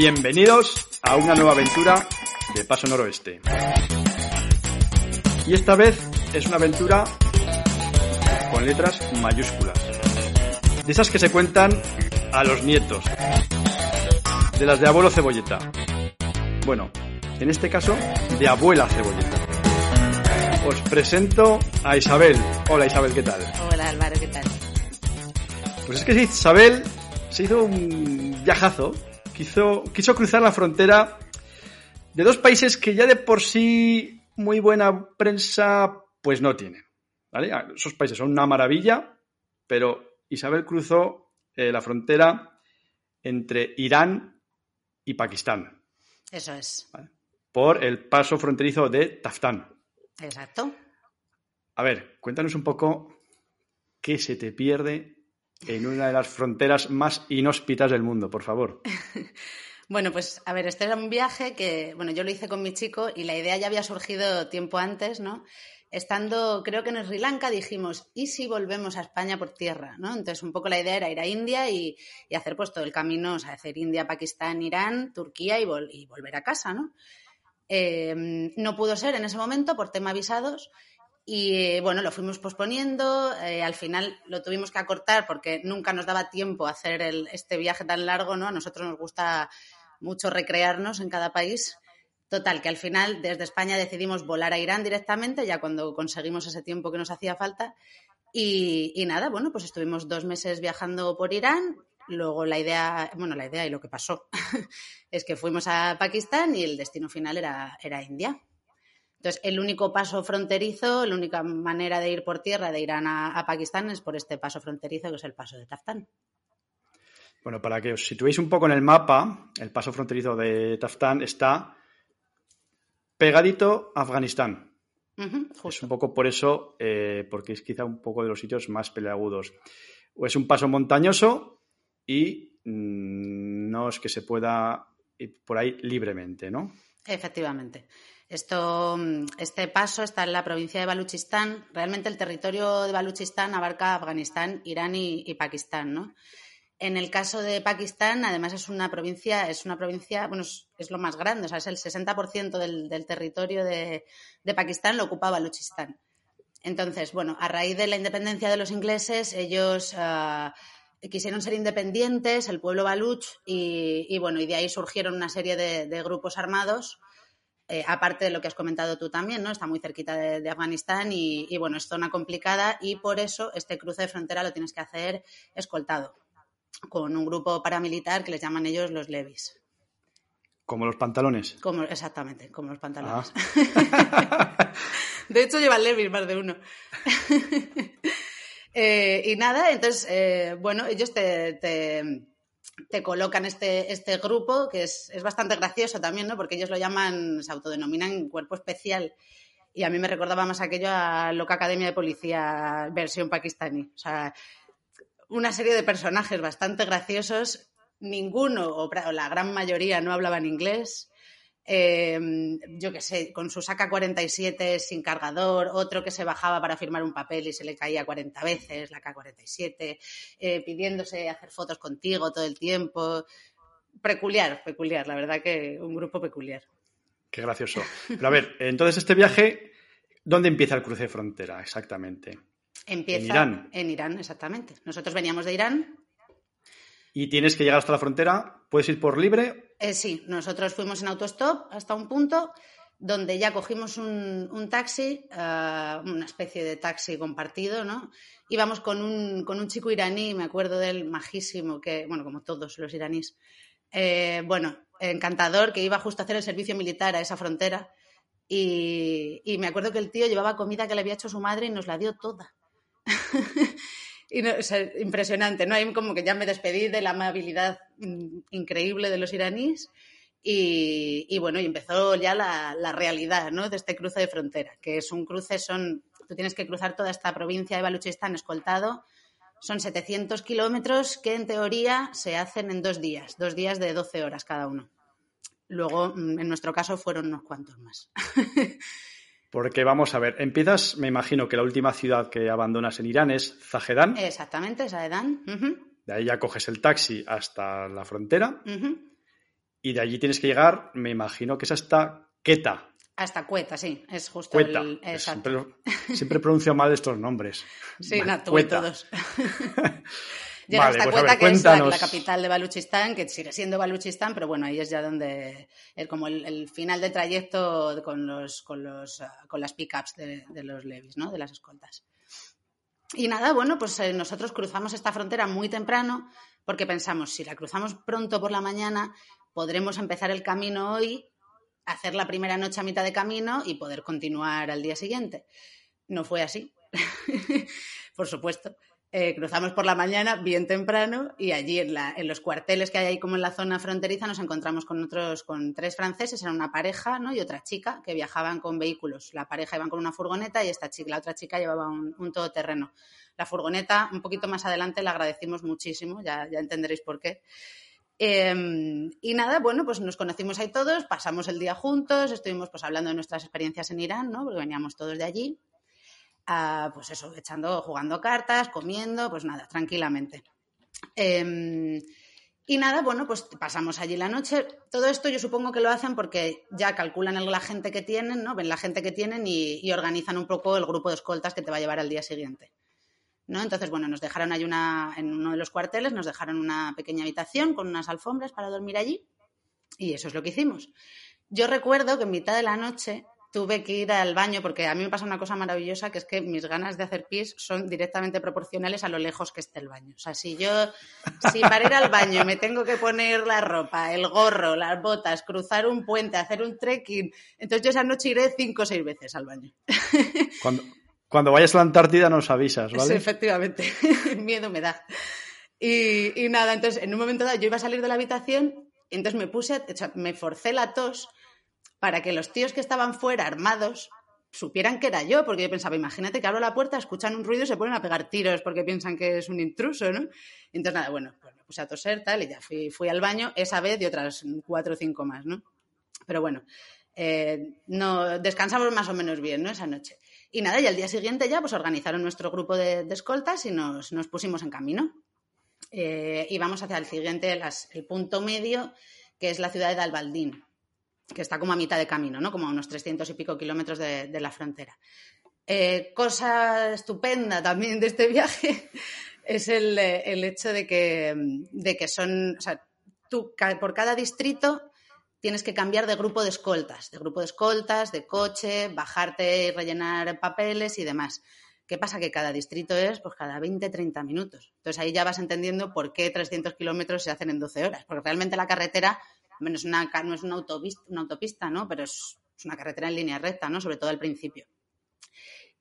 Bienvenidos a una nueva aventura de Paso Noroeste. Y esta vez es una aventura con letras mayúsculas. De esas que se cuentan a los nietos. De las de abuelo cebolleta. Bueno, en este caso, de abuela cebolleta. Os presento a Isabel. Hola Isabel, ¿qué tal? Hola Álvaro, ¿qué tal? Pues es que Isabel se hizo un viajazo. Quiso, quiso cruzar la frontera de dos países que ya de por sí muy buena prensa pues no tienen. ¿vale? Esos países son una maravilla, pero Isabel cruzó eh, la frontera entre Irán y Pakistán. Eso es. ¿vale? Por el paso fronterizo de Taftán. Exacto. A ver, cuéntanos un poco qué se te pierde en una de las fronteras más inhóspitas del mundo, por favor. Bueno, pues a ver, este era un viaje que, bueno, yo lo hice con mi chico y la idea ya había surgido tiempo antes, ¿no? Estando, creo que en Sri Lanka dijimos, ¿y si volvemos a España por tierra? ¿no? Entonces, un poco la idea era ir a India y, hacer pues todo el camino, o sea, hacer India, Pakistán, Irán, Turquía y volver a casa, ¿no? Eh, no pudo ser en ese momento por tema visados y eh, bueno, lo fuimos posponiendo, eh, al final lo tuvimos que acortar porque nunca nos daba tiempo a hacer el, este viaje tan largo, ¿no? A nosotros nos gusta mucho recrearnos en cada país. Total, que al final desde España decidimos volar a Irán directamente, ya cuando conseguimos ese tiempo que nos hacía falta. Y, y nada, bueno, pues estuvimos dos meses viajando por Irán. Luego la idea, bueno, la idea y lo que pasó es que fuimos a Pakistán y el destino final era, era India. Entonces, el único paso fronterizo, la única manera de ir por tierra de Irán a, a Pakistán es por este paso fronterizo, que es el paso de Taftán. Bueno, para que os situéis un poco en el mapa, el paso fronterizo de Taftán está pegadito a Afganistán. Uh -huh, es un poco por eso, eh, porque es quizá un poco de los sitios más peleagudos. O es un paso montañoso y mmm, no es que se pueda ir por ahí libremente, ¿no? Efectivamente. Esto, este paso está en la provincia de Baluchistán. Realmente el territorio de Baluchistán abarca Afganistán, Irán y, Pakistán, ¿no? En el caso de Pakistán, además es una provincia, es una provincia, bueno, es, lo más grande, o sea, es el 60% del, del territorio de, Pakistán lo ocupa Baluchistán. Entonces, bueno, a raíz de la independencia de los ingleses, ellos uh, quisieron ser independientes, el pueblo baluch, y, y, bueno, y de ahí surgieron una serie de grupos armados. Eh, aparte de lo que has comentado tú también, ¿no? Está muy cerquita de, de Afganistán y, y, bueno, es zona complicada y por eso este cruce de frontera lo tienes que hacer escoltado con un grupo paramilitar que les llaman ellos los levis. ¿Como los pantalones? Como, exactamente, como los pantalones. Ah. de hecho, llevan levis más de uno. eh, y nada, entonces, eh, bueno, ellos te, te, te, colocan este, este grupo, que es, es bastante gracioso también, ¿no? Porque ellos lo llaman, se autodenominan cuerpo especial. Y a mí me recordaba más aquello a Loca Academia de Policía versión pakistaní. O sea, una serie de personajes bastante graciosos. Ninguno, o la gran mayoría, no hablaban inglés. Eh, yo qué sé, con su saca 47 sin cargador, otro que se bajaba para firmar un papel y se le caía 40 veces, la K47, eh, pidiéndose hacer fotos contigo todo el tiempo. Peculiar, peculiar, la verdad que un grupo peculiar. Qué gracioso. Pero a ver, entonces este viaje, ¿dónde empieza el cruce de frontera exactamente? Empieza en Irán. En Irán, exactamente. Nosotros veníamos de Irán. ¿Y tienes que llegar hasta la frontera? ¿Puedes ir por libre? Eh, sí, nosotros fuimos en autostop hasta un punto donde ya cogimos un, taxi, uh, una especie de taxi compartido, ¿no? Íbamos con un, con un chico iraní, me acuerdo del majísimo, que, bueno, como todos los iraníes, eh, bueno, encantador, que iba justo a hacer el servicio militar a esa frontera Y, y me acuerdo que el tío llevaba comida que le había hecho su madre y nos la dio toda. y no, o sea, impresionante, ¿no? Ahí como que ya me despedí de la amabilidad mm, increíble de los iraníes y, y bueno, y empezó ya la, la, realidad, ¿no? De este cruce de frontera, que es un cruce, son, tú tienes que cruzar toda esta provincia de Baluchistán escoltado, son 700 kilómetros que en teoría se hacen en dos días, dos días de 12 horas cada uno. Luego, mm, en nuestro caso, fueron unos cuantos más. Porque vamos a ver, empiezas, me imagino que la última ciudad que abandonas en Irán es Zahedán. Exactamente, Zahedán. Uh -huh. De ahí ya coges el taxi hasta la frontera. Uh -huh. Y de allí tienes que llegar, me imagino que es hasta Queta. Hasta Cueta, sí, es justo Cueta. el. Exacto. Siempre, siempre pronuncio mal estos nombres. Sí, Cueta. todos. Llega vale, hasta pues Cueta, ver, que es la, la, capital de Baluchistán, que sigue siendo Baluchistán, pero bueno, ahí es ya donde, el, como el, el, final de trayecto con, los, con, los, con las pickups de, de los levis, ¿no? De las escoltas. Y nada, bueno, pues eh, nosotros cruzamos esta frontera muy temprano porque pensamos, si la cruzamos pronto por la mañana, podremos empezar el camino hoy, hacer la primera noche a mitad de camino y poder continuar al día siguiente. No fue así, por supuesto. Eh, cruzamos por la mañana bien temprano y allí en, los cuarteles que hay ahí como en la zona fronteriza nos encontramos con otros, con tres franceses, era una pareja ¿no? y otra chica que viajaban con vehículos. La pareja iban con una furgoneta y esta chica, la otra chica llevaba un, todoterreno. La furgoneta, un poquito más adelante, la agradecimos muchísimo, ya, ya entenderéis por qué. Eh, y nada, bueno, pues nos conocimos ahí todos, pasamos el día juntos, estuvimos pues hablando de nuestras experiencias en Irán, ¿no? Porque veníamos todos de allí. Pues eso, echando, jugando cartas, comiendo, pues nada, tranquilamente. Eh, y nada, bueno, pues pasamos allí la noche. Todo esto yo supongo que lo hacen porque ya calculan la gente que tienen, ¿no? Ven la gente que tienen y, y organizan un poco el grupo de escoltas que te va a llevar al día siguiente. ¿No? Entonces, bueno, nos dejaron ahí una, en uno de los cuarteles, nos dejaron una pequeña habitación con unas alfombras para dormir allí y eso es lo que hicimos. Yo recuerdo que en mitad de la noche tuve que ir al baño porque a mí me pasa una cosa maravillosa que es que mis ganas de hacer pis son directamente proporcionales a lo lejos que esté el baño. O sea, si yo, si para ir al baño me tengo que poner la ropa, el gorro, las botas, cruzar un puente, hacer un trekking, entonces yo esa noche iré cinco o seis veces al baño. Cuando, cuando vayas a la Antártida nos avisas, ¿vale? Sí, efectivamente. Miedo me da. Y, y, nada, entonces en un momento dado yo iba a salir de la habitación entonces me puse, o sea, me forcé la tos para que los tíos que estaban fuera armados supieran que era yo, porque yo pensaba, imagínate que abro la puerta, escuchan un ruido y se ponen a pegar tiros porque piensan que es un intruso, ¿no? Entonces, nada, bueno, pues me puse a toser tal y ya fui, al baño esa vez y otras cuatro o cinco más, ¿no? Pero bueno, eh, no, descansamos más o menos bien, ¿no? Esa noche. Y nada, y al día siguiente ya pues organizaron nuestro grupo de, escoltas y nos, pusimos en camino. Eh, y vamos hacia el siguiente, el punto medio, que es la ciudad de Albaldín que está como a mitad de camino, ¿no? Como a unos 300 y pico kilómetros de, la frontera. Eh, cosa estupenda también de este viaje es el, el hecho de que, de que, son, o sea, tú por cada distrito tienes que cambiar de grupo de escoltas, de grupo de escoltas, de coche, bajarte y rellenar papeles y demás. ¿Qué pasa? Que cada distrito es pues cada 20, 30 minutos. Entonces ahí ya vas entendiendo por qué 300 kilómetros se hacen en 12 horas, porque realmente la carretera bueno, es una, no es una autopista, ¿no? Pero es, una carretera en línea recta, ¿no? Sobre todo al principio.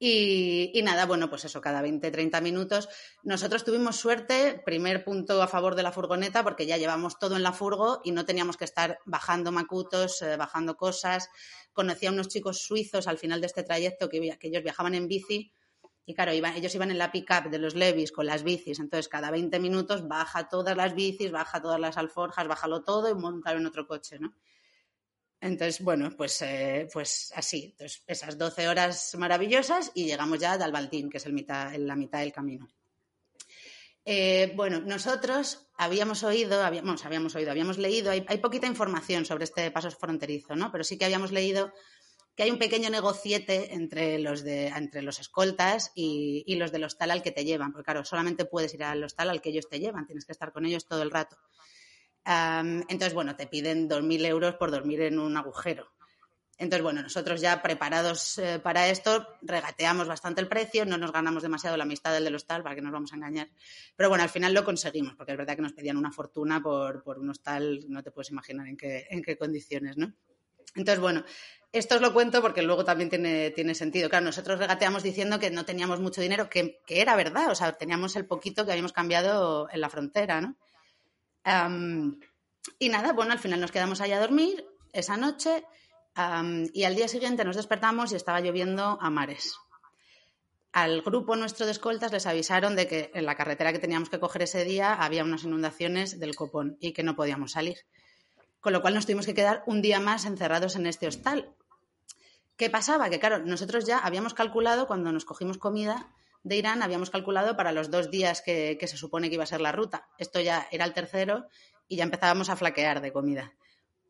Y, y, nada, bueno, pues eso, cada 20, 30 minutos. Nosotros tuvimos suerte, primer punto a favor de la furgoneta, porque ya llevamos todo en la furgo y no teníamos que estar bajando macutos, eh, bajando cosas. Conocí a unos chicos suizos al final de este trayecto que, que ellos viajaban en bici y claro, ellos iban en la pick-up de los Levis con las bicis, entonces cada 20 minutos baja todas las bicis, baja todas las alforjas, bájalo todo y montar en otro coche, ¿no? Entonces, bueno, pues, eh, pues así, entonces, esas 12 horas maravillosas y llegamos ya a Dalbaltín, que es el mitad, en la mitad del camino. Eh, bueno, nosotros habíamos oído, habíamos, habíamos oído, habíamos leído, hay, hay poquita información sobre este paso fronterizo, ¿no? Pero sí que habíamos leído que hay un pequeño negociete entre los, de, entre los escoltas y, y, los del hostal al que te llevan, porque claro, solamente puedes ir al hostal al que ellos te llevan, tienes que estar con ellos todo el rato. Entonces, bueno, te piden 2.000 euros por dormir en un agujero. Entonces, bueno, nosotros ya preparados eh, para esto, regateamos bastante el precio, no nos ganamos demasiado la amistad del del hostal, para que nos vamos a engañar. Pero bueno, al final lo conseguimos, porque es verdad que nos pedían una fortuna por, por un hostal, no te puedes imaginar en qué, en qué condiciones, ¿no? Entonces, bueno, esto os lo cuento porque luego también tiene, tiene sentido. Claro, nosotros regateamos diciendo que no teníamos mucho dinero, que, era verdad, o sea, teníamos el poquito que habíamos cambiado en la frontera, ¿no? y nada, bueno, al final nos quedamos allá a dormir esa noche y al día siguiente nos despertamos y estaba lloviendo a mares. Al grupo nuestro de escoltas les avisaron de que en la carretera que teníamos que coger ese día había unas inundaciones del copón y que no podíamos salir. Con lo cual nos tuvimos que quedar un día más encerrados en este hostal. ¿Qué pasaba? Que claro, nosotros ya habíamos calculado, cuando nos cogimos comida de Irán, habíamos calculado para los dos días que, se supone que iba a ser la ruta. Esto ya era el tercero y ya empezábamos a flaquear de comida.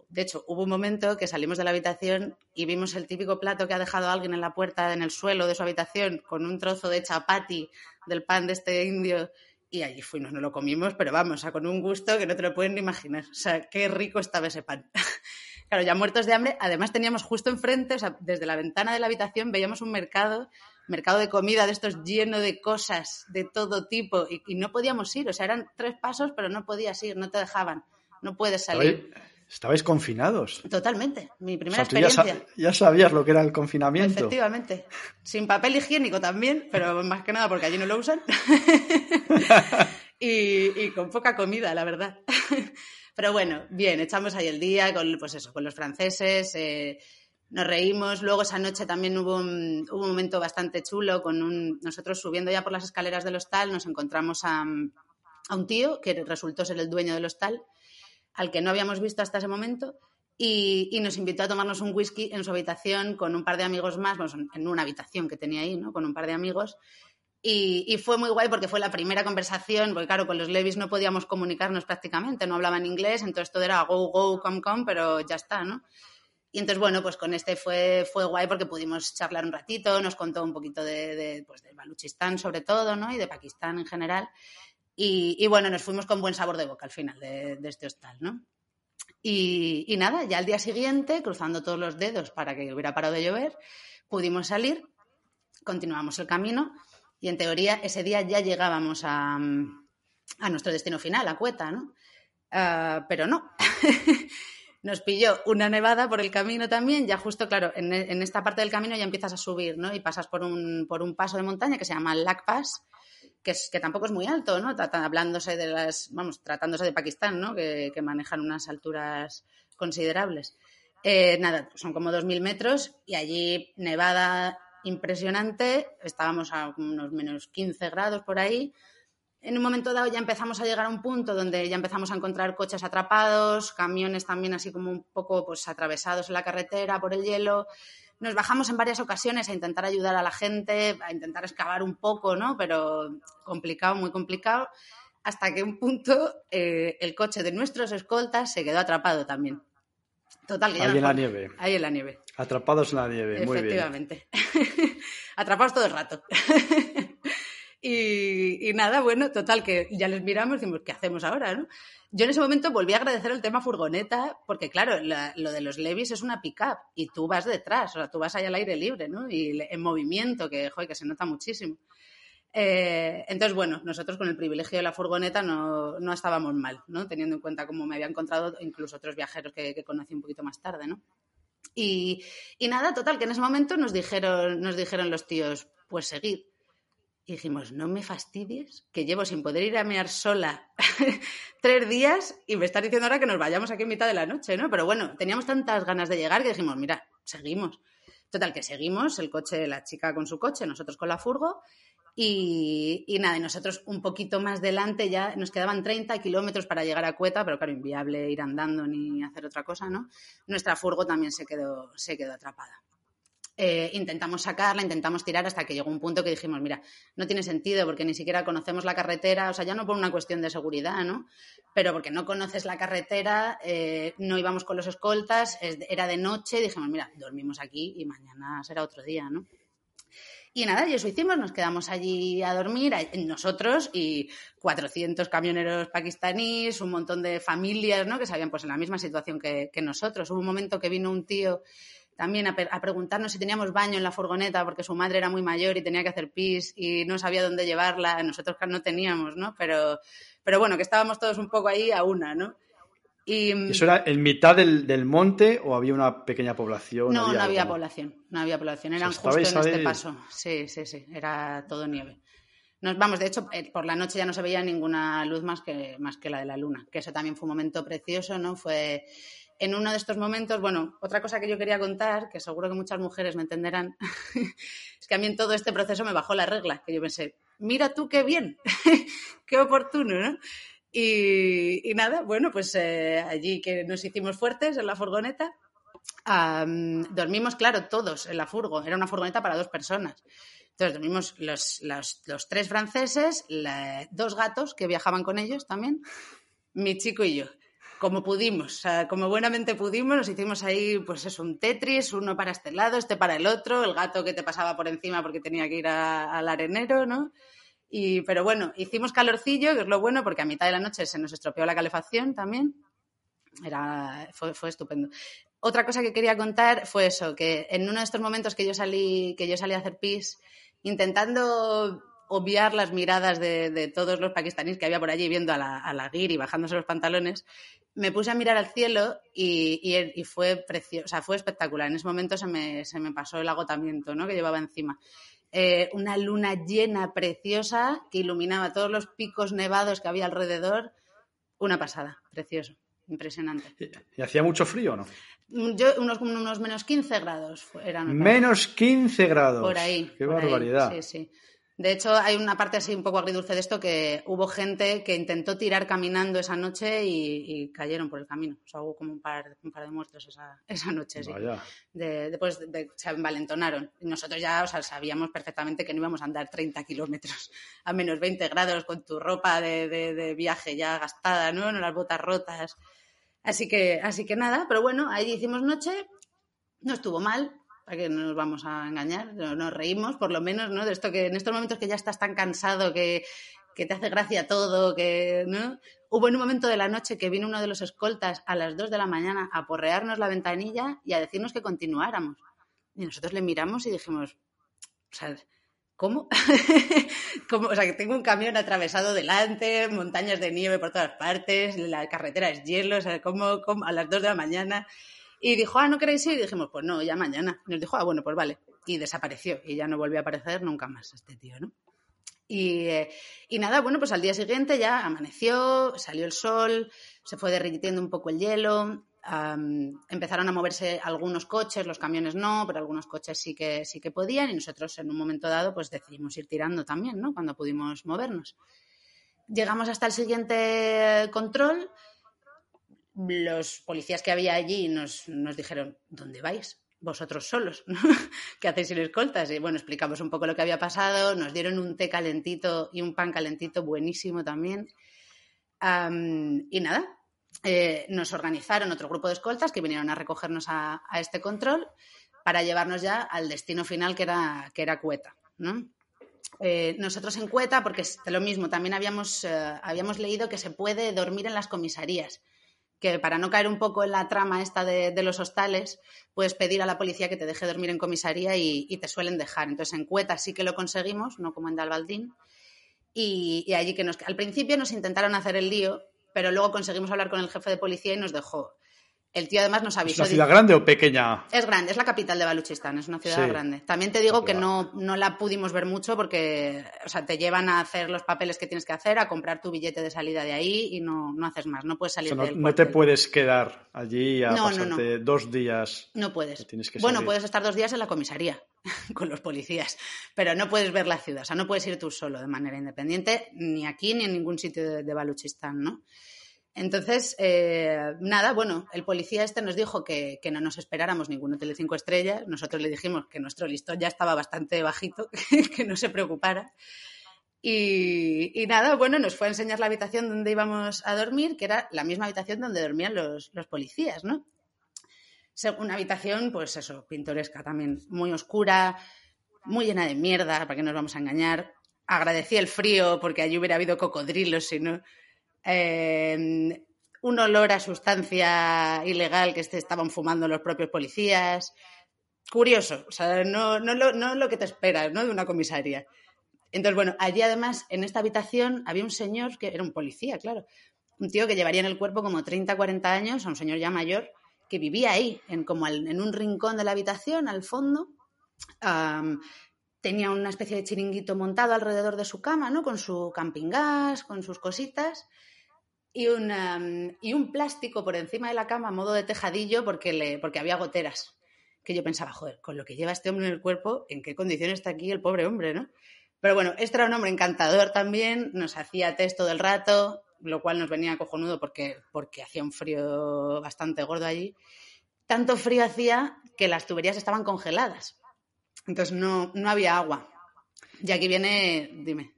De hecho, hubo un momento que salimos de la habitación y vimos el típico plato que ha dejado alguien en la puerta, en el suelo de su habitación, con un trozo de chapati del pan de este indio. Y allí fuimos, no lo comimos, pero vamos, con un gusto que no te lo pueden ni imaginar. O sea, qué rico estaba ese pan. claro, ya muertos de hambre. Además, teníamos justo enfrente, o sea, desde la ventana de la habitación veíamos un mercado, mercado de comida de estos lleno de cosas de todo tipo y, y no podíamos ir. O sea, eran tres pasos, pero no podías ir, no te dejaban. No puedes salir. Estabais confinados. Totalmente. Mi primera experiencia. Ya, sabías lo que era el confinamiento. Efectivamente. Sin papel higiénico también, pero más que nada porque allí no lo usan. y, con poca comida, la verdad. pero bueno, bien, echamos ahí el día con, pues eso, con los franceses. Eh, nos reímos. Luego esa noche también hubo un, hubo un momento bastante chulo con un, nosotros subiendo ya por las escaleras del hostal nos encontramos a, a un tío que resultó ser el dueño del hostal al que no habíamos visto hasta ese momento, y, nos invitó a tomarnos un whisky en su habitación con un par de amigos más, bueno, en una habitación que tenía ahí, ¿no? Con un par de amigos. Y, fue muy guay porque fue la primera conversación, porque claro, con los Levis no podíamos comunicarnos prácticamente, no hablaban inglés, entonces todo era go, go, come, come, pero ya está, ¿no? Y entonces, bueno, pues con este fue, fue guay porque pudimos charlar un ratito, nos contó un poquito de, de pues del Baluchistán sobre todo, ¿no? Y de Pakistán en general. Y, bueno, nos fuimos con buen sabor de boca al final de, este hostal, ¿no? Y, nada, ya al día siguiente, cruzando todos los dedos para que hubiera parado de llover, pudimos salir, continuamos el camino y en teoría ese día ya llegábamos a, nuestro destino final, a Cueta, ¿no? Ah, pero no. Nos pilló una nevada por el camino también, ya justo, claro, en, esta parte del camino ya empiezas a subir, ¿no? Y pasas por un, por un paso de montaña que se llama Lac Pass, que, tampoco es muy alto, ¿no? hablándose de las, vamos, tratándose de Pakistán, ¿no? Que, manejan unas alturas considerables. Eh, nada, son como 2.000 metros y allí nevada impresionante, estábamos a unos menos 15 grados por ahí. En un momento dado ya empezamos a llegar a un punto donde ya empezamos a encontrar coches atrapados, camiones también así como un poco pues atravesados en la carretera por el hielo nos bajamos en varias ocasiones a intentar ayudar a la gente, a intentar excavar un poco, ¿no? Pero complicado, muy complicado, hasta que un punto eh, el coche de nuestros escoltas se quedó atrapado también. Total, que Ahí en la nieve. Ahí en la nieve. Atrapados en la nieve, muy bien. Efectivamente. Atrapados todo el rato. y, nada, bueno, total, que ya les miramos y decimos, ¿qué hacemos ahora, no? Yo en ese momento volví a agradecer el tema furgoneta, porque claro, lo de los Levis es una pick-up y tú vas detrás, o sea, tú vas ahí al aire libre, ¿no? Y en movimiento, que, joder, que se nota muchísimo. Eh, entonces, bueno, nosotros con el privilegio de la furgoneta no, no, estábamos mal, ¿no? Teniendo en cuenta cómo me había encontrado incluso otros viajeros que, que conocí un poquito más tarde, ¿no? Y, y, nada, total, que en ese momento nos dijeron, nos dijeron los tíos, pues seguid. Y dijimos, no me fastidies, que llevo sin poder ir a mear sola tres días y me estás diciendo ahora que nos vayamos aquí en mitad de la noche, ¿no? Pero bueno, teníamos tantas ganas de llegar que dijimos, mira, seguimos. Total, que seguimos, el coche, la chica con su coche, nosotros con la furgo. Y, nada, y nosotros un poquito más delante ya nos quedaban 30 kilómetros para llegar a Cueta, pero claro, inviable ir andando ni hacer otra cosa, ¿no? Nuestra furgo también se quedó, se quedó atrapada. Eh, intentamos sacarla, intentamos tirar hasta que llegó un punto que dijimos, mira, no tiene sentido porque ni siquiera conocemos la carretera, o sea, ya no por una cuestión de seguridad, ¿no? Pero porque no conoces la carretera, eh, no íbamos con los escoltas, era de noche, dijimos, mira, dormimos aquí y mañana será otro día, ¿no? Y nada, y eso hicimos, nos quedamos allí a dormir, nosotros y 400 camioneros pakistaníes, un montón de familias, ¿no? Que sabían pues en la misma situación que, que nosotros. Hubo un momento que vino un tío también a, preguntarnos si teníamos baño en la furgoneta porque su madre era muy mayor y tenía que hacer pis y no sabía dónde llevarla. Nosotros no teníamos, ¿no? Pero, pero bueno, que estábamos todos un poco ahí a una, ¿no? Y, ¿Eso era en mitad del, monte o había una pequeña población? No, no había población, no había población, eran justo en este paso. Sí, sí, sí, era todo nieve. Nos vamos, de hecho, eh, por la noche ya no se veía ninguna luz más que, más que la de la luna, que eso también fue un momento precioso, ¿no? Fue en uno de estos momentos, bueno, otra cosa que yo quería contar, que seguro que muchas mujeres me entenderán, es que a mí en todo este proceso me bajó la regla, que yo pensé, mira tú qué bien, qué oportuno, ¿no? Y, nada, bueno, pues eh, allí que nos hicimos fuertes en la furgoneta, dormimos, claro, todos en la furgo. Era una furgoneta para dos personas. Entonces dormimos los, los, tres franceses, dos gatos que viajaban con ellos también, mi chico y yo. Como pudimos, como buenamente pudimos, nos hicimos ahí, pues eso, un Tetris, uno para este lado, este para el otro, el gato que te pasaba por encima porque tenía que ir al arenero, ¿no? Y, pero bueno, hicimos calorcillo, que es lo bueno, porque a mitad de la noche se nos estropeó la calefacción también. Era, fue, fue estupendo. Otra cosa que quería contar fue eso, que en uno de estos momentos que yo salí, que yo salí a hacer pis, intentando obviar las miradas de, todos los pakistaníes que había por allí viendo a la, a la y bajándose los pantalones, me puse a mirar al cielo y, y, fue precioso, o sea, fue espectacular. En ese momento se me, se me pasó el agotamiento ¿no? que llevaba encima. Eh, una luna llena, preciosa, que iluminaba todos los picos nevados que había alrededor. Una pasada, precioso, impresionante. ¿Y, hacía mucho frío o no? Yo, unos, unos menos 15 grados eran. Menos 15 grados. Por ahí. Qué barbaridad. sí, sí. De hecho, hay una parte así un poco agridulce de esto que hubo gente que intentó tirar caminando esa noche y, cayeron por el camino. O sea, hubo como un par, un par de muertos esa, esa noche. Sí. después se envalentonaron. Y nosotros ya o sea, sabíamos perfectamente que no íbamos a andar 30 kilómetros a menos 20 grados con tu ropa de, de, viaje ya gastada, ¿no? Las botas rotas. Así que, así que nada, pero bueno, ahí hicimos noche, no estuvo mal, que no nos vamos a engañar, nos reímos por lo menos, ¿no? De esto que en estos momentos que ya estás tan cansado, que, te hace gracia todo, que, ¿no? Hubo en un momento de la noche que vino uno de los escoltas a las 2 de la mañana a porrearnos la ventanilla y a decirnos que continuáramos. Y nosotros le miramos y dijimos, o sea, ¿cómo? O sea, que tengo un camión atravesado delante, montañas de nieve por todas partes, la carretera es hielo, o sea, ¿cómo, cómo a las 2 de la mañana? Y dijo, ah, ¿no queréis ir? Y dijimos, pues no, ya mañana. Y nos dijo, ah, bueno, pues vale. Y desapareció. Y ya no volvió a aparecer nunca más este tío, ¿no? Y, eh, y, nada, bueno, pues al día siguiente ya amaneció, salió el sol, se fue derritiendo un poco el hielo, empezaron a moverse algunos coches, los camiones no, pero algunos coches sí que, sí que podían y nosotros en un momento dado pues decidimos ir tirando también, ¿no? Cuando pudimos movernos. Llegamos hasta el siguiente control los policías que había allí nos, dijeron, ¿dónde vais? Vosotros solos, ¿qué hacéis sin escoltas? Y bueno, explicamos un poco lo que había pasado, nos dieron un té calentito y un pan calentito buenísimo también. y nada, eh, nos organizaron otro grupo de escoltas que vinieron a recogernos a, este control para llevarnos ya al destino final que era, que era Cueta. Eh, nosotros en Cueta, porque es lo mismo, también habíamos, eh, habíamos leído que se puede dormir en las comisarías que para no caer un poco en la trama esta de, los hostales, puedes pedir a la policía que te deje dormir en comisaría y, te suelen dejar. Entonces en Cueta sí que lo conseguimos, no como en Dalbaldín. Y, allí que nos, al principio nos intentaron hacer el lío, pero luego conseguimos hablar con el jefe de policía y nos dejó. El tío además nos avisó. ¿Es una ciudad grande o pequeña? Es grande, es la capital de Baluchistán, es una ciudad grande. También te digo que no, no la pudimos ver mucho porque, o sea, te llevan a hacer los papeles que tienes que hacer, a comprar tu billete de salida de ahí y no, no haces más, no puedes salir no, no te puedes quedar allí a pasarte dos días. No puedes. bueno, puedes estar dos días en la comisaría con los policías, pero no puedes ver la ciudad, o sea, no puedes ir tú solo de manera independiente, ni aquí ni en ningún sitio de, de Baluchistán, ¿no? Entonces, eh, nada, bueno, el policía este nos dijo que, no nos esperáramos ningún hotel de cinco estrellas. Nosotros le dijimos que nuestro listón ya estaba bastante bajito, que no se preocupara. Y, nada, bueno, nos fue a enseñar la habitación donde íbamos a dormir, que era la misma habitación donde dormían los, policías, ¿no? Una habitación, pues eso, pintoresca también, muy oscura, muy llena de mierda, para que nos vamos a engañar. Agradecí el frío porque allí hubiera habido cocodrilos, si no Em, un olor a sustancia ilegal que estaban fumando los propios policías. Curioso, o sea, no, no, lo, que te esperas ¿no? de una comisaría. Entonces, bueno, allí además, en esta habitación, había un señor que era un policía, claro, un tío que llevaría en el cuerpo como 30, 40 años, a un señor ya mayor, que vivía ahí, en, como en un rincón de la habitación, al fondo. tenía una especie de chiringuito montado alrededor de su cama, ¿no? Con su camping gas, con sus cositas. Y, y un plástico por encima de la cama a modo de tejadillo porque, le, porque había goteras. Que yo pensaba, joder, con lo que lleva este hombre en el cuerpo, ¿en qué condiciones está aquí el pobre hombre, no? Pero bueno, este era un hombre encantador también, nos hacía test todo el rato, lo cual nos venía cojonudo porque, porque hacía un frío bastante gordo allí. Tanto frío hacía que las tuberías estaban congeladas. Entonces no, no había agua. Y aquí viene, dime.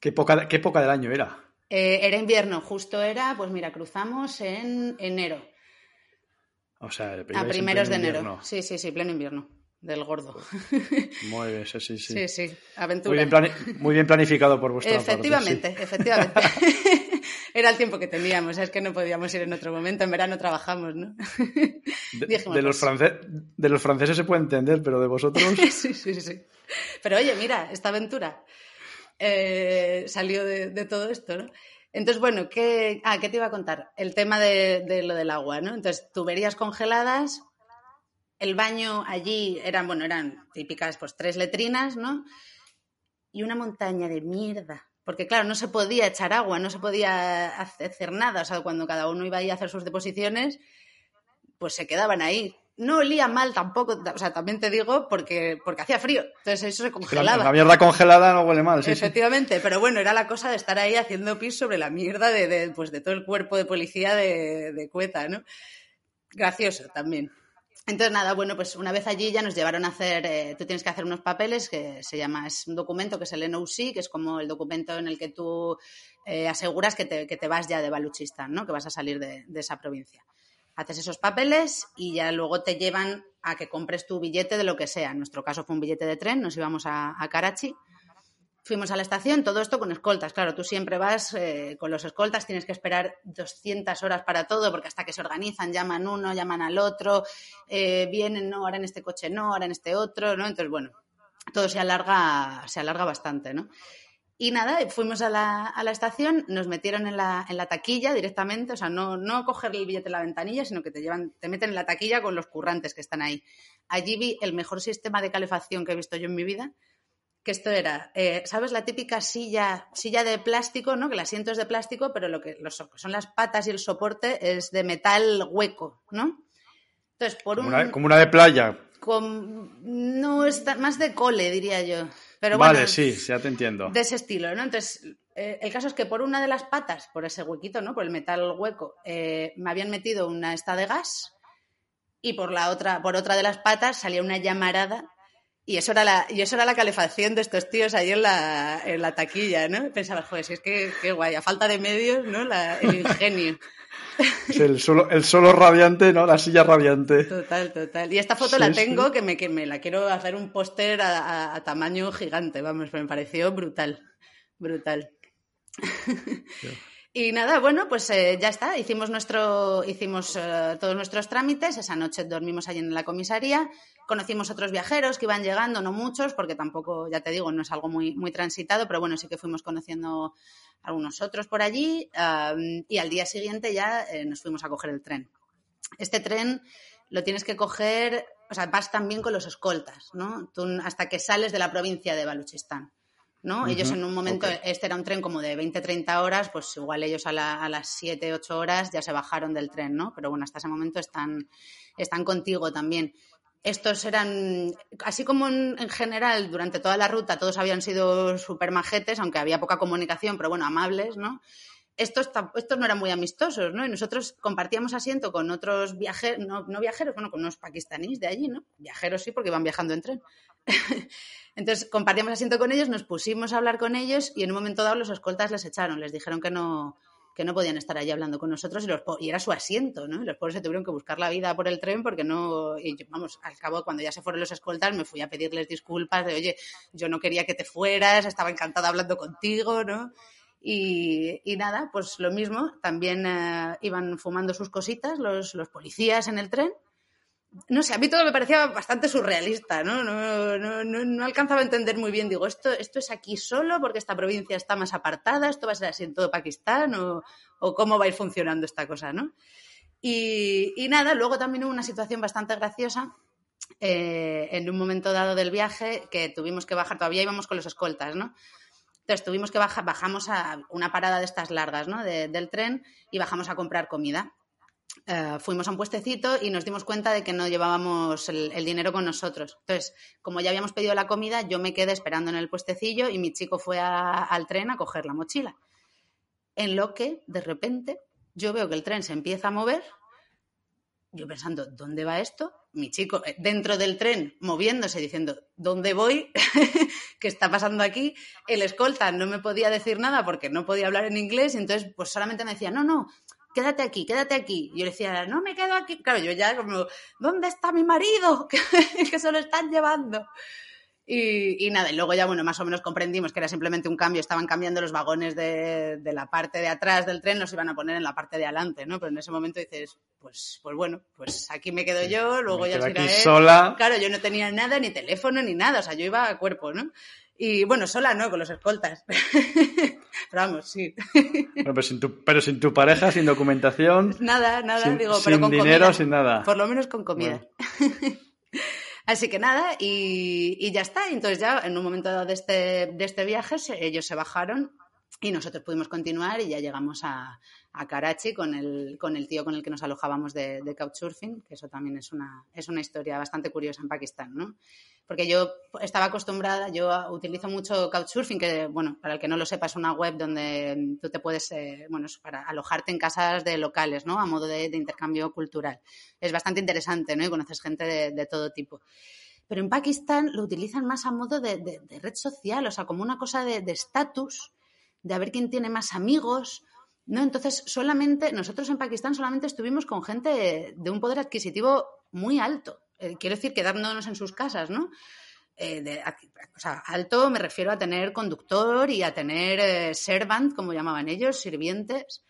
¿Qué época, qué época del año era? Eh, era invierno, justo era, pues mira, cruzamos en enero. O sea, a primeros de enero. Sí, sí, sí, pleno invierno del gordo. Muy bien, sí, sí. Sí, sí, aventura. Muy bien, planificado por vuestra efectivamente, parte. Efectivamente, Era el tiempo que teníamos, es que no podíamos ir en otro momento. En verano trabajamos, ¿no? de, los de los franceses se puede entender, pero de vosotros. sí, sí, sí. Pero oye, mira, esta aventura eh, salió de, todo esto, ¿no? Entonces, bueno, ¿qué, ah, ¿qué te iba a contar? El tema de, de lo del agua, ¿no? Entonces, tuberías congeladas, el baño allí eran, bueno, eran típicas, pues tres letrinas, ¿no? Y una montaña de mierda. Porque claro, no se podía echar agua, no se podía hacer nada. O sea, cuando cada uno iba ahí a hacer sus deposiciones, pues se quedaban ahí. No olía mal tampoco, o sea, también te digo, porque, porque hacía frío. Entonces eso se congelaba. La, mierda congelada no huele mal, sí. Efectivamente, pero bueno, era la cosa de estar ahí haciendo pis sobre la mierda de, de, pues de todo el cuerpo de policía de, de Cueta, ¿no? Gracioso también. Entonces, nada, bueno, pues una vez allí ya nos llevaron a hacer, eh, tú tienes que hacer unos papeles que se llama, es un documento que es el NOC, que es como el documento en el que tú eh, aseguras que te, vas ya de Baluchistán, ¿no? Que vas a salir de, esa provincia. Haces esos papeles y ya luego te llevan a que compres tu billete de lo que sea. En nuestro caso fue un billete de tren, nos íbamos a, Karachi Fuimos a la estación, todo esto con escoltas. Claro, tú siempre vas eh, con los escoltas, tienes que esperar 200 horas para todo, porque hasta que se organizan, llaman uno, llaman al otro, eh, vienen, no, ahora en este coche no, ahora en este otro, ¿no? Entonces, bueno, todo se alarga, se alarga bastante, ¿no? Y nada, fuimos a la, a la estación, nos metieron en la, en la, taquilla directamente, o sea, no, no coger el billete en la ventanilla, sino que te llevan, te meten en la taquilla con los currantes que están ahí. Allí vi el mejor sistema de calefacción que he visto yo en mi vida que esto era, eh, ¿sabes? La típica silla, silla de plástico, ¿no? Que el asiento es de plástico, pero lo que son las patas y el soporte es de metal hueco, ¿no? Entonces, por como, una, como una de playa. no, está más de cole, diría yo. Pero vale, sí, ya te entiendo. De ese estilo, ¿no? Entonces, eh, el caso es que por una de las patas, por ese huequito, ¿no? Por el metal hueco, eh, me habían metido una esta de gas y por la otra, por otra de las patas salía una llamarada y eso era la, y eso era la calefacción de estos tíos ahí en la, en la taquilla, ¿no? Pensaba, joder, si es que qué guay, a falta de medios, ¿no? el ingenio. el solo, el solo radiante, ¿no? La silla radiante. Total, total. Y esta foto la tengo que, me, que me la quiero hacer un póster a, tamaño gigante, vamos, me pareció brutal. Brutal. Y nada, bueno, pues eh, ya está. Hicimos nuestro, hicimos eh, todos nuestros trámites. Esa noche dormimos allí en la comisaría. Conocimos otros viajeros que iban llegando, no muchos, porque tampoco, ya te digo, no es algo muy, muy transitado, pero bueno, sí que fuimos conociendo algunos otros por allí. y al día siguiente ya eh, nos fuimos a coger el tren. Este tren lo tienes que coger, o sea, vas también con los escoltas, ¿no? Tú, hasta que sales de la provincia de Baluchistán. ¿No? Ellos en un momento, este era un tren como de 20-30 horas, pues igual ellos a, las 7, 8 horas ya se bajaron del tren, ¿no? Pero bueno, hasta ese momento están, están contigo también. Estos eran, así como en, general, durante toda la ruta todos habían sido súper majetes, aunque había poca comunicación, pero bueno, amables, ¿no? Estos, estos no eran muy amistosos, ¿no? Y nosotros compartíamos asiento con otros viajeros, no, no viajeros, bueno, con unos pakistaníes de allí, ¿no? Viajeros sí, porque iban viajando en tren. Entonces compartíamos asiento con ellos, nos pusimos a hablar con ellos y en un momento dado los escoltas les echaron, les dijeron que no, que no podían estar allí hablando con nosotros y, los, y era su asiento, ¿no? Y los pobres se tuvieron que buscar la vida por el tren porque no, y vamos, al cabo cuando ya se fueron los escoltas me fui a pedirles disculpas de, oye, yo no quería que te fueras, estaba encantada hablando contigo, ¿no? Y, nada, pues lo mismo, también eh, iban fumando sus cositas los, los policías en el tren no sé, a mí todo me parecía bastante surrealista, ¿no? No, no, no, no, alcanzaba a entender muy bien. Digo, esto, esto es aquí solo porque esta provincia está más apartada, esto va a ser así en todo Pakistán o, o cómo va a ir funcionando esta cosa, ¿no? Y, y nada, luego también hubo una situación bastante graciosa eh, en un momento dado del viaje que tuvimos que bajar, todavía íbamos con los escoltas, ¿no? Entonces tuvimos que bajar, bajamos a una parada de estas largas, ¿no? del tren y bajamos a comprar comida. Uh, fuimos a un puestecito y nos dimos cuenta de que no llevábamos el, dinero con nosotros. Entonces, como ya habíamos pedido la comida, yo me quedé esperando en el puestecillo y mi chico fue al tren a coger la mochila. En lo que, de repente, yo veo que el tren se empieza a mover. Yo pensando, ¿dónde va esto? Mi chico eh, dentro del tren moviéndose, diciendo, ¿dónde voy? ¿Qué está pasando aquí? El escolta no me podía decir nada porque no podía hablar en inglés, entonces pues solamente me decía, no, no, quédate aquí, quédate aquí. Y yo le decía, no me quedo aquí. Claro, yo ya como, ¿dónde está mi marido? que se lo están llevando. Y, y, nada, y luego ya, bueno, más o menos comprendimos que era simplemente un cambio, estaban cambiando los vagones de, de, la parte de atrás del tren, los iban a poner en la parte de adelante, ¿no? Pero en ese momento dices, pues, pues bueno, pues aquí me quedo yo, luego me ya se irá él. sola. Claro, yo no tenía nada, ni teléfono, ni nada, o sea, yo iba a cuerpo, ¿no? Y bueno, sola no, con los escoltas. Pero vamos, sí. Bueno, pero, sin tu, pero sin tu pareja, sin documentación. Nada, nada, sin, digo, pero sin con dinero, comida. sin nada. Por lo menos con comida. Bueno. Así que nada, y, ya está. Entonces ya en un momento dado de este, de este viaje se, ellos se bajaron y nosotros pudimos continuar y ya llegamos a, a Karachi con el, con el tío con el que nos alojábamos de, de Couchsurfing, que eso también es una, es una historia bastante curiosa en Pakistán, ¿no? Porque yo estaba acostumbrada, yo utilizo mucho Couchsurfing, que, bueno, para el que no lo sepa, es una web donde tú te puedes, eh, bueno, para alojarte en casas de locales, ¿no? A modo de, de intercambio cultural. Es bastante interesante, ¿no? Y conoces gente de, de todo tipo pero en Pakistán lo utilizan más a modo de, de, de red social, o sea, como una cosa de estatus, de a ver quién tiene más amigos, ¿no? Entonces, solamente, nosotros en Pakistán solamente estuvimos con gente de un poder adquisitivo muy alto. Eh, quiero decir, quedándonos en sus casas, ¿no? Eh, de, o sea, alto me refiero a tener conductor y a tener eh, servant, como llamaban ellos, sirvientes.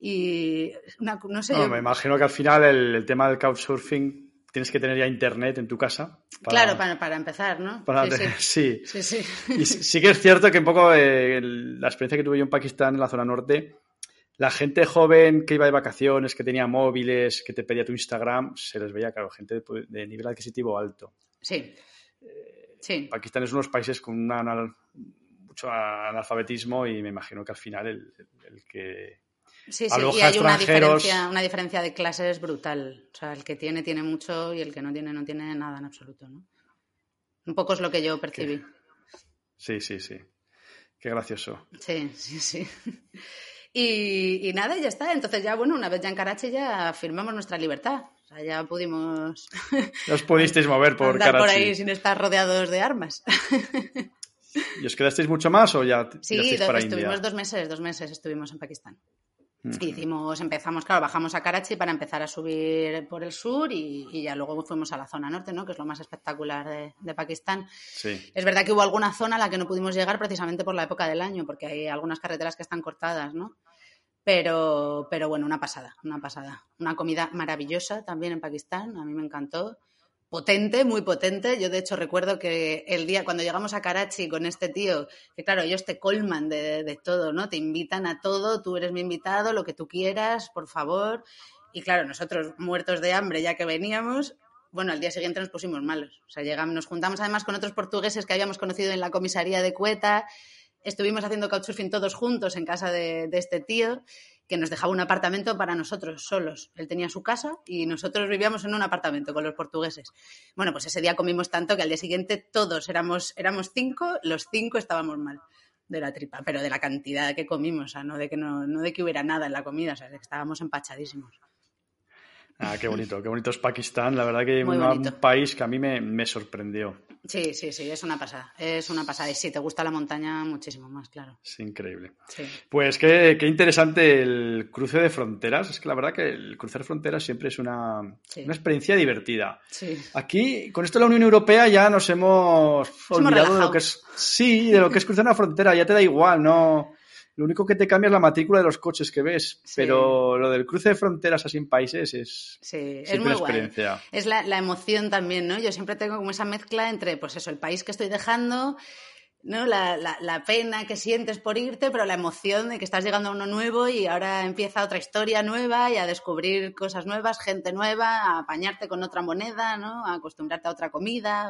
Y una, no sé. No, yo... me imagino que al final el, el tema del couchsurfing tienes que tener ya internet en tu casa. Para, claro, para, para, empezar, ¿no? Para, sí, sí. sí. sí, Y sí que es cierto que un poco eh, la experiencia que tuve yo en Pakistán, en la zona norte, la gente joven que iba de vacaciones, que tenía móviles, que te pedía tu Instagram, se les veía, claro, gente de, de nivel adquisitivo alto. Sí. Eh, sí. Pakistán es uno de los países con una, mucho analfabetismo y me imagino que al final el, el, el que Sí, sí, y hay una diferencia, una diferencia de clases brutal. O sea, el que tiene, tiene mucho y el que no tiene, no tiene nada en absoluto, ¿no? Un poco es lo que yo percibí. ¿Qué? Sí, sí, sí. Qué gracioso. Sí, sí, sí. Y, y, nada, ya está. Entonces ya, bueno, una vez ya en Karachi ya firmamos nuestra libertad. O sea, ya pudimos... Os pudisteis mover por andar Karachi. por ahí sin estar rodeados de armas. ¿Y os quedasteis mucho más o ya Sí, do, para estuvimos India? dos meses, dos meses estuvimos en Pakistán. Uh -huh. Hicimos, empezamos, claro, bajamos a Karachi para empezar a subir por el sur y, y, ya luego fuimos a la zona norte, ¿no? Que es lo más espectacular de, de Pakistán. Sí. Es verdad que hubo alguna zona a la que no pudimos llegar precisamente por la época del año, porque hay algunas carreteras que están cortadas, ¿no? Pero, pero bueno, una pasada, una pasada. Una comida maravillosa también en Pakistán, a mí me encantó potente, muy potente. Yo, de hecho, recuerdo que el día cuando llegamos a Karachi con este tío, que claro, ellos te colman de, de, todo, ¿no? Te invitan a todo, tú eres mi invitado, lo que tú quieras, por favor. Y claro, nosotros muertos de hambre ya que veníamos, bueno, al día siguiente nos pusimos malos. O sea, llegamos, nos juntamos además con otros portugueses que habíamos conocido en la comisaría de Cueta. Estuvimos haciendo couchsurfing todos juntos en casa de, este tío que nos dejaba un apartamento para nosotros solos. Él tenía su casa y nosotros vivíamos en un apartamento con los portugueses. Bueno, pues ese día comimos tanto que al día siguiente todos éramos, éramos cinco, los cinco estábamos mal de la tripa, pero de la cantidad que comimos, o sea, no de que, no, no de que hubiera nada en la comida, o sea, estábamos empachadísimos. Ah, qué bonito, qué bonito es Pakistán. La verdad que un, un, país que a mí me, me, sorprendió. Sí, sí, sí, es una pasada. Es una pasada. Y si te gusta la montaña, muchísimo más, claro. Es increíble. Sí. Pues qué, qué, interesante el cruce de fronteras. Es que la verdad que el cruzar fronteras siempre es una, sí. una experiencia divertida. Sí. Aquí, con esto de la Unión Europea, ya nos hemos olvidado de lo que es. Sí, de lo que es cruzar una frontera. Ya te da igual, ¿no? Lo único que te cambia es la matrícula de los coches que ves, pero lo del cruce de fronteras así en países es, sí, es muy experiencia. Es la, la, emoción también, ¿no? Yo siempre tengo como esa mezcla entre, pues eso, el país que estoy dejando, ¿no? La, la, la, pena que sientes por irte, pero la emoción de que estás llegando a uno nuevo y ahora empieza otra historia nueva y a descubrir cosas nuevas, gente nueva, a apañarte con otra moneda, ¿no? A acostumbrarte a otra comida.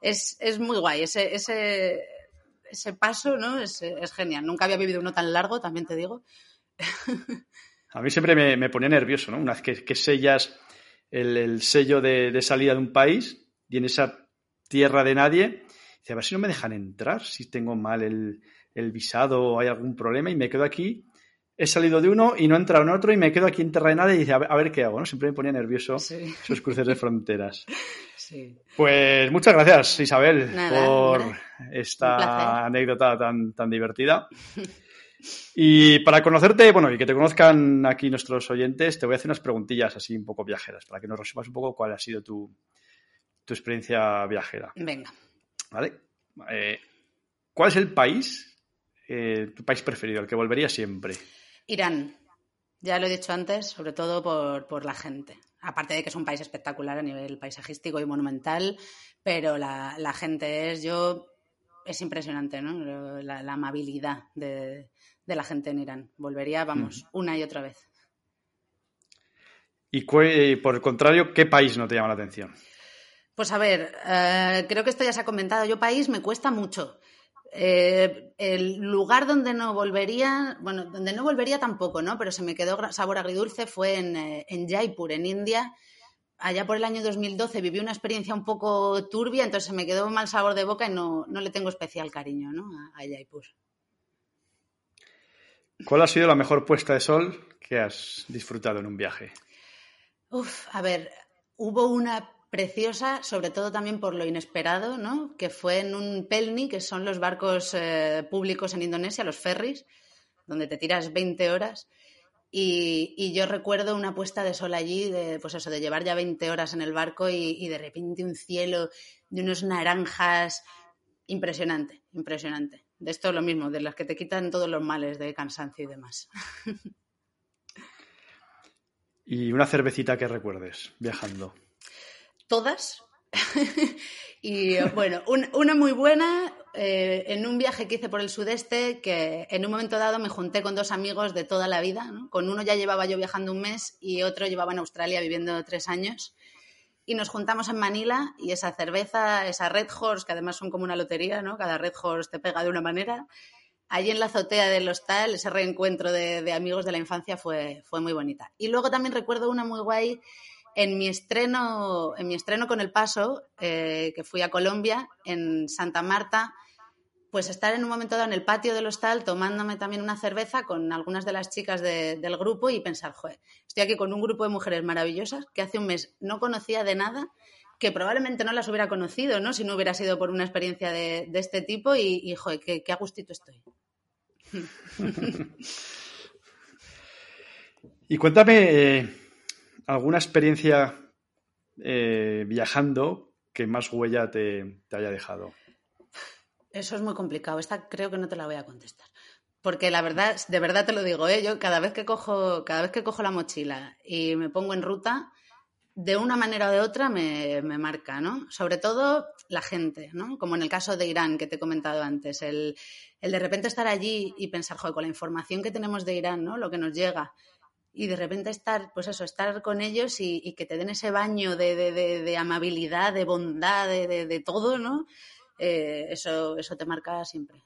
Es, es muy guay. Ese, ese, ese paso, ¿no? Es, es, genial. Nunca había vivido uno tan largo, también te digo. A mí siempre me, me ponía nervioso, ¿no? Una vez que, que sellas el, el sello de, de, salida de un país y en esa tierra de nadie, dice, a ver si no me dejan entrar, si tengo mal el, el visado o hay algún problema y me quedo aquí. He salido de uno y no he entrado en otro y me quedo aquí en terra de nadie y dice, a ver, a ver qué hago, ¿no? Siempre me ponía nervioso sí. esos cruces de fronteras. Sí. Pues muchas gracias, Isabel, Nada, por esta anécdota tan, tan divertida. Y para conocerte, bueno, y que te conozcan aquí nuestros oyentes, te voy a hacer unas preguntillas así un poco viajeras, para que nos resumas un poco cuál ha sido tu, tu experiencia viajera. Venga. ¿Vale? Eh, ¿Cuál es el país, eh, tu país preferido, el que volvería siempre? Irán. Ya lo he dicho antes, sobre todo por, por la gente aparte de que es un país espectacular a nivel paisajístico y monumental, pero la, la gente es, yo, es impresionante, ¿no? La, la amabilidad de, de, la gente en Irán. Volvería, vamos, mm. una y otra vez. Y por el contrario, ¿qué país no te llama la atención? Pues a ver, uh, creo que esto ya se ha comentado. Yo país me cuesta mucho. Eh, el lugar donde no volvería, bueno, donde no volvería tampoco, ¿no? Pero se me quedó sabor agridulce fue en, eh, en Jaipur, en India. Allá por el año 2012 viví una experiencia un poco turbia, entonces se me quedó mal sabor de boca y no, no le tengo especial cariño ¿no? a, a Jaipur. ¿Cuál ha sido la mejor puesta de sol que has disfrutado en un viaje? Uf, a ver, hubo una preciosa, sobre todo también por lo inesperado, ¿no? que fue en un pelni, que son los barcos eh, públicos en Indonesia, los ferries, donde te tiras 20 horas. Y, yo recuerdo una puesta de sol allí, de, pues eso, de llevar ya 20 horas en el barco y, y de repente un cielo de unos naranjas. Impresionante, impresionante. De esto lo mismo, de las que te quitan todos los males de cansancio y demás. ¿Y una cervecita que recuerdes viajando? Todas. y bueno, un, una muy buena eh, en un viaje que hice por el sudeste, que en un momento dado me junté con dos amigos de toda la vida. Con uno ya llevaba yo viajando un mes y otro llevaba en Australia viviendo tres años. Y nos juntamos en Manila y esa cerveza, esa Red Horse, que además son como una lotería, ¿no? Cada Red Horse te pega de una manera. Allí en la azotea del hostal, ese reencuentro de, de amigos de la infancia fue, fue muy bonita. Y luego también recuerdo una muy guay en mi estreno, en mi estreno con El Paso, eh, que fui a Colombia, en Santa Marta, pues estar en un momento dado en el patio del hostal tomándome también una cerveza con algunas de las chicas de, del grupo y pensar, joder, estoy aquí con un grupo de mujeres maravillosas que hace un mes no conocía de nada, que probablemente no las hubiera conocido, ¿no? Si no hubiera sido por una experiencia de, este tipo y, y joder, qué, qué a gustito estoy. y cuéntame, eh, alguna experiencia eh, viajando que más huella te, te, haya dejado? Eso es muy complicado. Esta creo que no te la voy a contestar. Porque la verdad, de verdad te lo digo, ¿eh? yo cada vez que cojo, cada vez que cojo la mochila y me pongo en ruta, de una manera o de otra me, me, marca, ¿no? Sobre todo la gente, ¿no? Como en el caso de Irán que te he comentado antes, el, el de repente estar allí y pensar, joder, con la información que tenemos de Irán, ¿no? Lo que nos llega, y de repente estar, pues eso, estar con ellos y, y que te den ese baño de, de, de, de amabilidad, de bondad, de, todo, ¿no? Eh, eso, eso te marca siempre.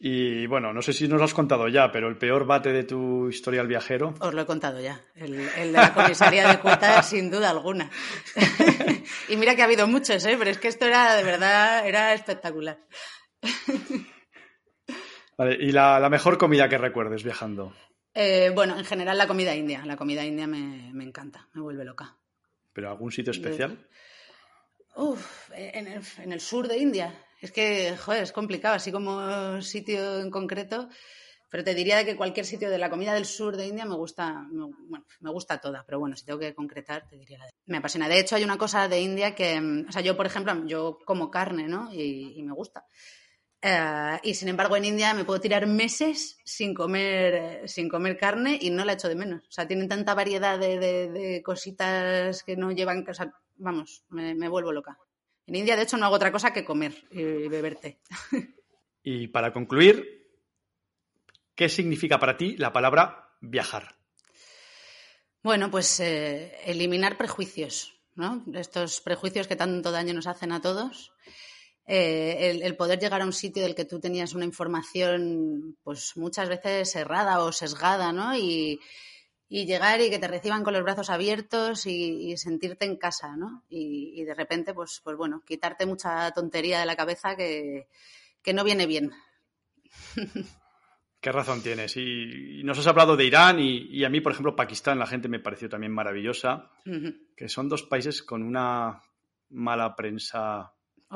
Y bueno, no sé si nos lo has contado ya, pero el peor bate de tu historia al viajero. Os lo he contado ya. El, el de la comisaría de cuotas, sin duda alguna. y mira que ha habido muchos, ¿eh? pero es que esto era de verdad, era espectacular. Vale, ¿y la, la, mejor comida que recuerdes viajando? Eh, bueno, en general la comida india. La comida india me, me encanta, me vuelve loca. ¿Pero algún sitio especial? Uf, en el, en el, sur de India. Es que, joder, es complicado, así como sitio en concreto. Pero te diría que cualquier sitio de la comida del sur de India me gusta, me, bueno, me gusta toda, pero bueno, si tengo que concretar, te diría la de... Me apasiona. De hecho, hay una cosa de India que, o sea, yo, por ejemplo, yo como carne, ¿no? Y, y me gusta Eh, y sin embargo en India me puedo tirar meses sin comer, eh, sin comer carne y no la echo de menos. O sea, tienen tanta variedad de, cositas que no llevan... O sea, vamos, me, vuelvo loca. En India, de hecho, no hago otra cosa que comer y beber té. Y para concluir, ¿qué significa para ti la palabra viajar? Bueno, pues eh, eliminar prejuicios, ¿no? Estos prejuicios que tanto daño nos hacen a todos eh, el, poder llegar a un sitio del que tú tenías una información, pues muchas veces errada o sesgada, ¿no? Y, llegar y que te reciban con los brazos abiertos y, sentirte en casa, ¿no? Y, de repente, pues, pues bueno, quitarte mucha tontería de la cabeza que, no viene bien. Qué razón tienes. Y, nos has hablado de Irán y, a mí, por ejemplo, Pakistán, la gente me pareció también maravillosa, que son dos países con una mala prensa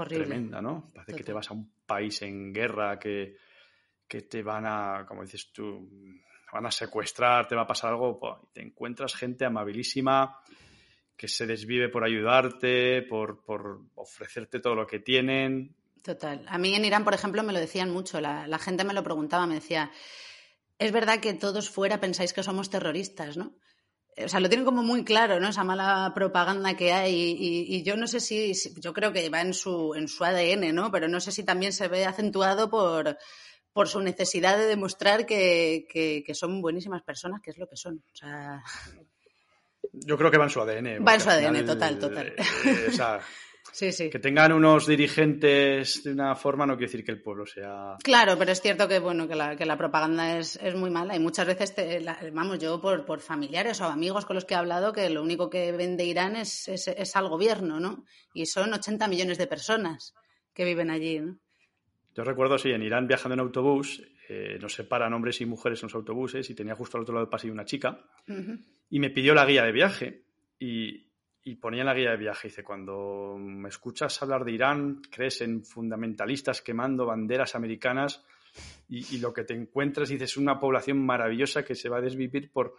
tremenda, ¿no? Parece que te vas a un país en guerra, que, que, te van a, como dices tú, van a secuestrar, te va a pasar algo, y te encuentras gente amabilísima que se desvive por ayudarte, por, por ofrecerte todo lo que tienen. Total. A mí en Irán, por ejemplo, me lo decían mucho, la, la gente me lo preguntaba, me decía, es verdad que todos fuera pensáis que somos terroristas, ¿no? O sea, lo tienen como muy claro, ¿no? Esa mala propaganda que hay. Y, yo no sé si, yo creo que va en su, en su ADN, ¿no? Pero no sé si también se ve acentuado por, por su necesidad de demostrar que, que, son buenísimas personas, que es lo que son. O sea... Yo creo que va en su ADN. Va en su ADN, total, total. Eh, o sea, Que tengan unos dirigentes de una forma no quiere decir que el pueblo sea. Claro, pero es cierto que bueno que la, que la propaganda es, muy mala y muchas veces, vamos, yo por, por, familiares o amigos con los que he hablado, que lo único que vende Irán es, es, al gobierno, ¿no? Y son 80 millones de personas que viven allí, ¿no? Yo recuerdo, sí, en Irán viajando en autobús, eh, nos separan hombres y mujeres en los autobuses y tenía justo al otro lado del pasillo una chica y me pidió la guía de viaje. Y, y ponía en la guía de viaje, dice, cuando me escuchas hablar de Irán, crees en fundamentalistas quemando banderas americanas y, lo que te encuentras, dices, es una población maravillosa que se va a desvivir por,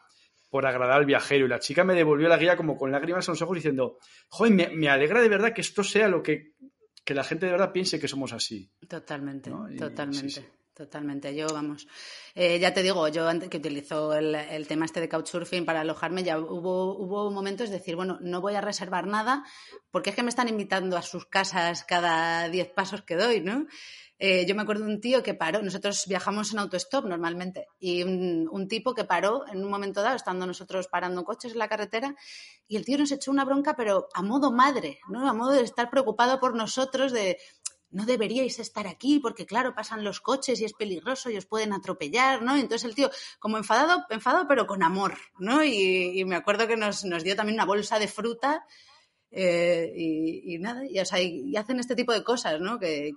por agradar al viajero. Y la chica me devolvió la guía como con lágrimas en los ojos diciendo, joder, me, alegra de verdad que esto sea lo que, que la gente de verdad piense que somos así. Totalmente, totalmente. Totalmente, yo vamos. Eh, ya te digo, yo antes que utilizo el, el, tema este de Couchsurfing para alojarme, ya hubo, hubo momentos de decir, bueno, no voy a reservar nada porque es que me están invitando a sus casas cada diez pasos que doy, ¿no? Eh, yo me acuerdo de un tío que paró, nosotros viajamos en autostop normalmente, y un, un, tipo que paró en un momento dado, estando nosotros parando coches en la carretera, y el tío nos echó una bronca, pero a modo madre, ¿no? A modo de estar preocupado por nosotros, de no deberíais estar aquí porque, claro, pasan los coches y es peligroso y os pueden atropellar, ¿no? entonces el tío, como enfadado, enfadado, pero con amor, ¿no? Y, me acuerdo que nos, dio también una bolsa de fruta eh, y, nada, y, o sea, y, hacen este tipo de cosas, ¿no? Que,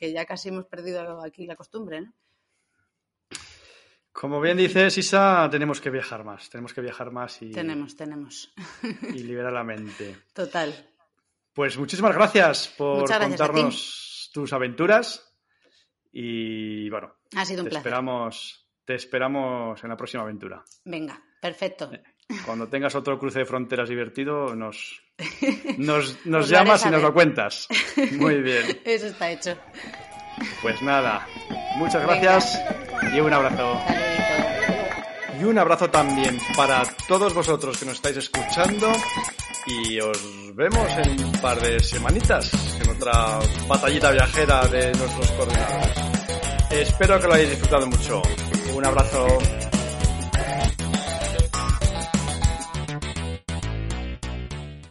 ya casi hemos perdido aquí la costumbre, ¿no? Como bien dices, Isa, tenemos que viajar más, tenemos que viajar más y... Tenemos, tenemos. Y liberar la mente. Total. Pues muchísimas gracias por contarnos tus aventuras y bueno, ha sido un te placer. Esperamos, te esperamos en la próxima aventura. Venga, perfecto. Eh, cuando tengas otro cruce de fronteras divertido, nos, nos, llamas y nos lo cuentas. Muy bien. Eso está hecho. Pues nada, muchas gracias y un abrazo. Y un abrazo también para todos vosotros que nos estáis escuchando y os vemos en un par de semanitas en otra batallita viajera de nuestros coordinadores. Espero que lo hayáis disfrutado mucho. Un abrazo.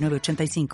85